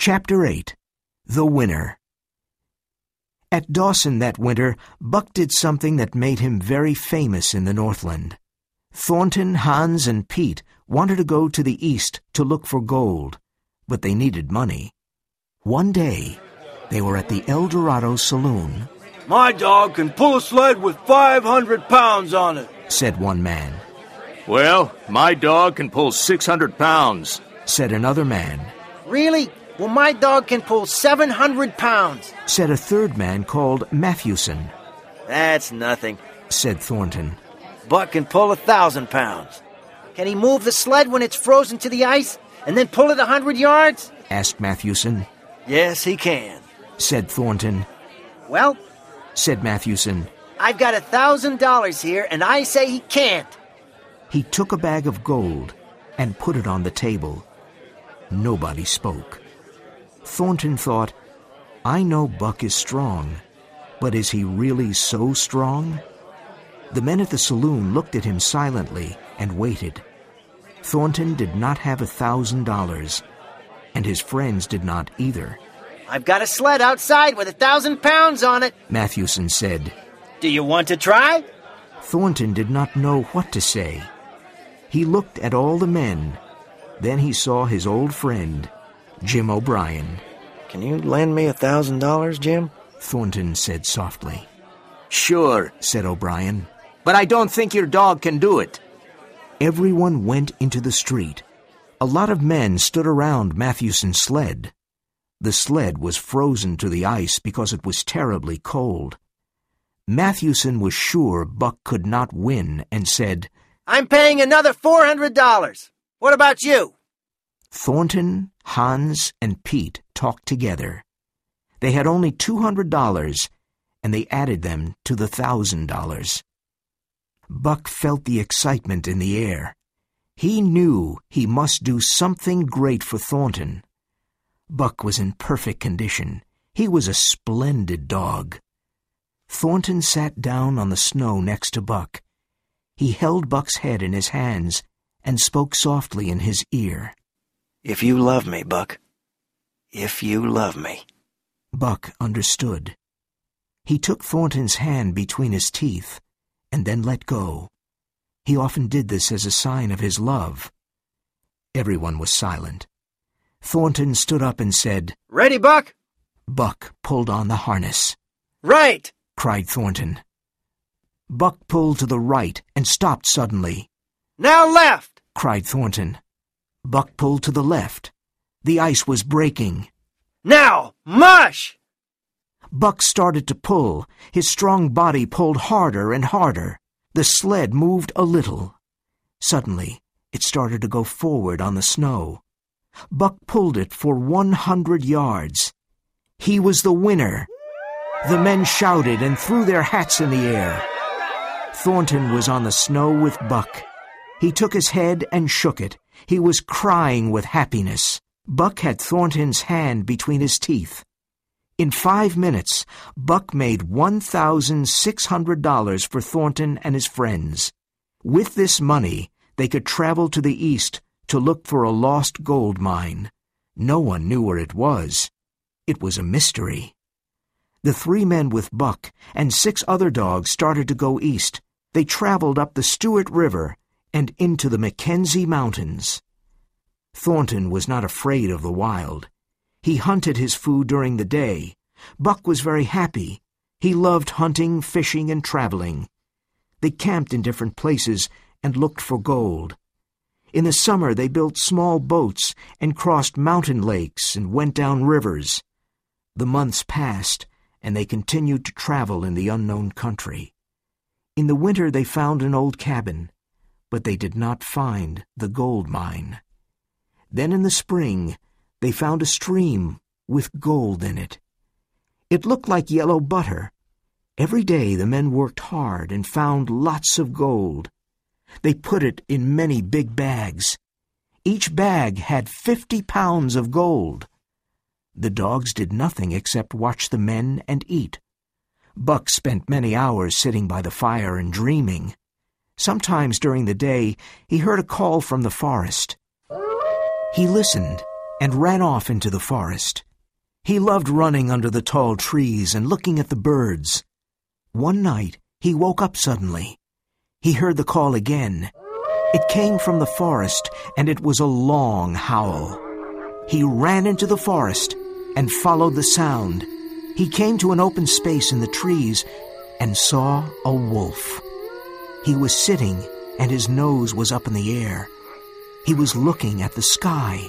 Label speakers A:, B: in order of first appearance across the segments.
A: Chapter 8 The Winner At Dawson that winter, Buck did something that made him very famous in the Northland. Thornton, Hans, and Pete wanted to go to the east to look for gold, but they needed money. One day, they were at the El Dorado Saloon.
B: My dog can pull a sled with 500 pounds on it,
A: said one man.
C: Well, my dog can pull 600 pounds,
A: said another man.
D: Really? Well, my dog can pull 700 pounds,
A: said a third man called Matthewson.
D: That's nothing,
A: said Thornton.
D: Buck can pull a thousand pounds. Can he move the sled when it's frozen to the ice and then pull it a hundred yards?
A: asked Matthewson.
D: Yes, he can,
A: said Thornton.
D: Well,
A: said Matthewson,
D: I've got a thousand dollars here, and I say he can't.
A: He took a bag of gold and put it on the table. Nobody spoke. Thornton thought, I know Buck is strong, but is he really so strong? The men at the saloon looked at him silently and waited. Thornton did not have a thousand dollars, and his friends did not either.
D: I've got a sled outside with a thousand pounds on it,
A: Matthewson said.
D: Do you want to try?
A: Thornton did not know what to say. He looked at all the men. Then he saw his old friend, Jim O'Brien.
D: Can you lend me a thousand dollars, Jim?
A: Thornton said softly.
C: Sure,
A: said O'Brien.
C: But I don't think your dog can do it.
A: Everyone went into the street. A lot of men stood around Matthewson's sled. The sled was frozen to the ice because it was terribly cold. Matthewson was sure Buck could not win and said,
D: I'm paying another $400. What about you?
A: Thornton, Hans, and Pete talked together. They had only $200, and they added them to the $1,000. Buck felt the excitement in the air. He knew he must do something great for Thornton. Buck was in perfect condition. He was a splendid dog. Thornton sat down on the snow next to Buck. He held Buck's head in his hands and spoke softly in his ear.
D: If you love me, Buck. If you love me.
A: Buck understood. He took Thornton's hand between his teeth and then let go. He often did this as a sign of his love. Everyone was silent. Thornton stood up and said,
D: Ready, Buck?
A: Buck pulled on the harness.
D: Right!
A: cried Thornton. Buck pulled to the right and stopped suddenly.
D: Now left!
A: cried Thornton. Buck pulled to the left. The ice was breaking.
D: Now, mush!
A: Buck started to pull. His strong body pulled harder and harder. The sled moved a little. Suddenly, it started to go forward on the snow. Buck pulled it for 100 yards. He was the winner. The men shouted and threw their hats in the air. Thornton was on the snow with Buck. He took his head and shook it. He was crying with happiness. Buck had Thornton's hand between his teeth. In five minutes, Buck made $1,600 for Thornton and his friends. With this money, they could travel to the east to look for a lost gold mine. No one knew where it was. It was a mystery. The three men with Buck and six other dogs started to go east. They traveled up the Stewart River and into the Mackenzie Mountains. Thornton was not afraid of the wild. He hunted his food during the day. Buck was very happy. He loved hunting, fishing, and traveling. They camped in different places and looked for gold. In the summer, they built small boats and crossed mountain lakes and went down rivers. The months passed, and they continued to travel in the unknown country. In the winter, they found an old cabin, but they did not find the gold mine. Then in the spring, they found a stream with gold in it. It looked like yellow butter. Every day the men worked hard and found lots of gold. They put it in many big bags. Each bag had fifty pounds of gold. The dogs did nothing except watch the men and eat. Buck spent many hours sitting by the fire and dreaming. Sometimes during the day he heard a call from the forest. He listened. and ran off into the forest. He loved running under the tall trees and looking at the birds. One night, he woke up suddenly. He heard the call again. It came from the forest, and it was a long howl. He ran into the forest and followed the sound. He came to an open space in the trees and saw a wolf. He was sitting, and his nose was up in the air. He was looking at the sky.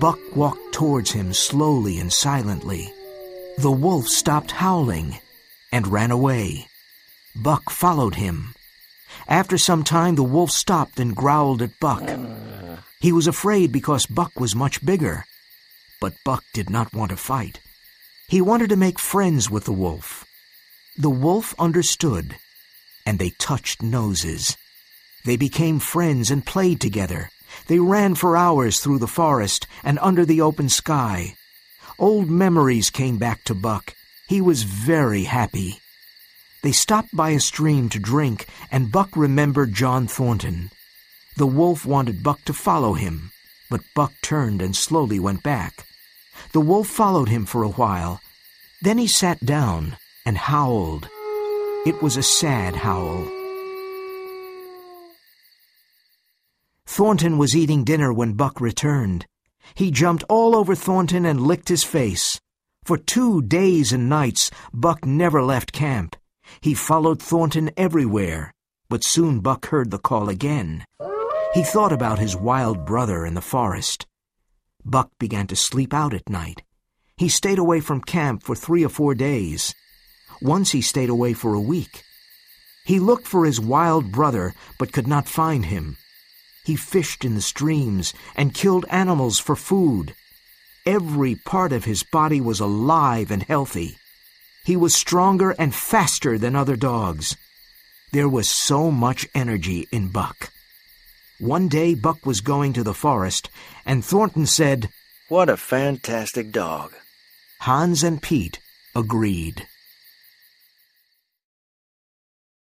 A: Buck walked towards him slowly and silently. The wolf stopped howling and ran away. Buck followed him. After some time, the wolf stopped and growled at Buck. He was afraid because Buck was much bigger. But Buck did not want to fight. He wanted to make friends with the wolf. The wolf understood, and they touched noses. They became friends and played together. They ran for hours through the forest and under the open sky. Old memories came back to Buck. He was very happy. They stopped by a stream to drink, and Buck remembered John Thornton. The wolf wanted Buck to follow him, but Buck turned and slowly went back. The wolf followed him for a while. Then he sat down and howled. It was a sad howl. Thornton was eating dinner when Buck returned. He jumped all over Thornton and licked his face. For two days and nights, Buck never left camp. He followed Thornton everywhere, but soon Buck heard the call again. He thought about his wild brother in the forest. Buck began to sleep out at night. He stayed away from camp for three or four days. Once he stayed away for a week. He looked for his wild brother, but could not find him. He fished in the streams and killed animals for food. Every part of his body was alive and healthy. He was stronger and faster than other dogs. There was so much energy in Buck. One day Buck was going to the forest, and Thornton said,
D: What a fantastic dog.
A: Hans and Pete agreed.